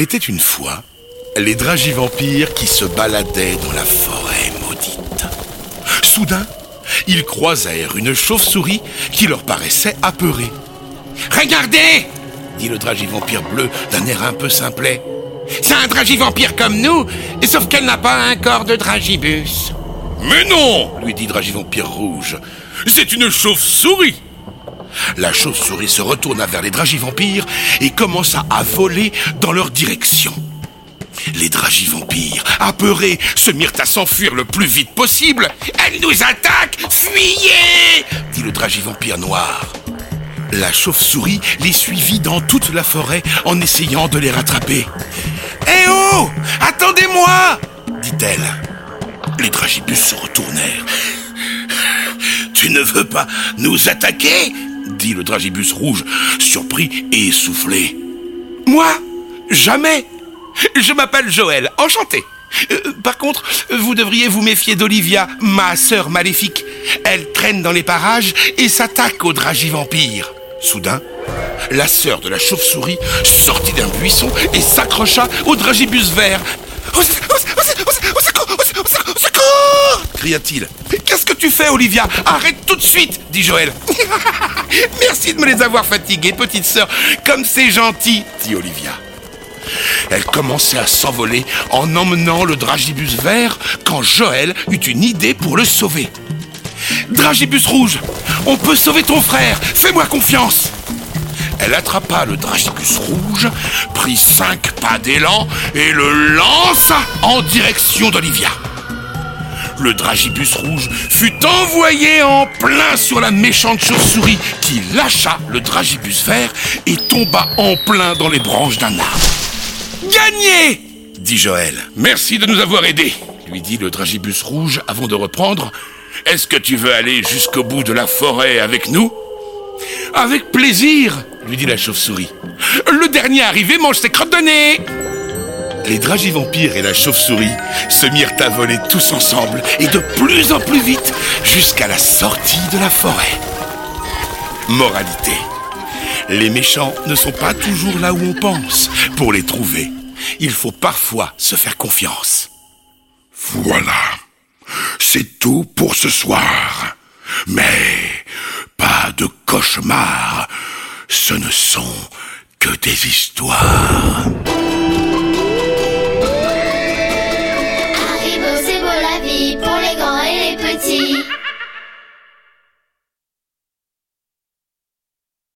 Il était une fois les dragivampires qui se baladaient dans la forêt maudite. Soudain, ils croisèrent une chauve-souris qui leur paraissait apeurée. Regardez dit le dragivampire bleu d'un air un peu simplet. C'est un dragivampire comme nous, sauf qu'elle n'a pas un corps de dragibus. Mais non lui dit Dragivampire rouge. C'est une chauve-souris La chauve-souris se retourna vers les dragivampires et commença à voler dans leur direction. Les dragivampires, apeurés, se mirent à s'enfuir le plus vite possible. Elle nous attaque Fuyez dit le dragivampire noir. La chauve-souris les suivit dans toute la forêt en essayant de les rattraper. Eh oh Attendez-moi dit-elle. Les dragibus se retournèrent. Tu ne veux pas nous attaquer? Dit le dragibus rouge, surpris et essoufflé. Moi? Jamais? Je m'appelle Joël, enchanté. Euh, par contre, vous devriez vous méfier d'Olivia, ma sœur maléfique. Elle traîne dans les parages et s'attaque aux dragivampires. Soudain, la sœur de la chauve-souris sortit d'un buisson et s'accrocha au dragibus vert. Au, secours cria-t-il. Tu fais, Olivia Arrête tout de suite dit Joël. Merci de me les avoir fatigués, petite sœur. Comme c'est gentil, dit Olivia. Elle commençait à s'envoler en emmenant le dragibus vert quand Joël eut une idée pour le sauver. Dragibus rouge, on peut sauver ton frère, fais-moi confiance. Elle attrapa le dragibus rouge, prit cinq pas d'élan et le lança en direction d'Olivia. Le dragibus rouge fut envoyé en plein sur la méchante chauve-souris qui lâcha le dragibus vert et tomba en plein dans les branches d'un arbre. Gagné dit Joël. Merci de nous avoir aidés, lui dit le dragibus rouge avant de reprendre. Est-ce que tu veux aller jusqu'au bout de la forêt avec nous? Avec plaisir, lui dit la chauve-souris. Le dernier arrivé mange ses crottes de nez Les dragivampires et la chauve-souris se mirent à voler tous ensemble et de plus en plus vite jusqu'à la sortie de la forêt. Moralité. Les méchants ne sont pas toujours là où on pense. Pour les trouver, il faut parfois se faire confiance. Voilà. C'est tout pour ce soir. Mais pas de cauchemars. Ce ne sont que des histoires.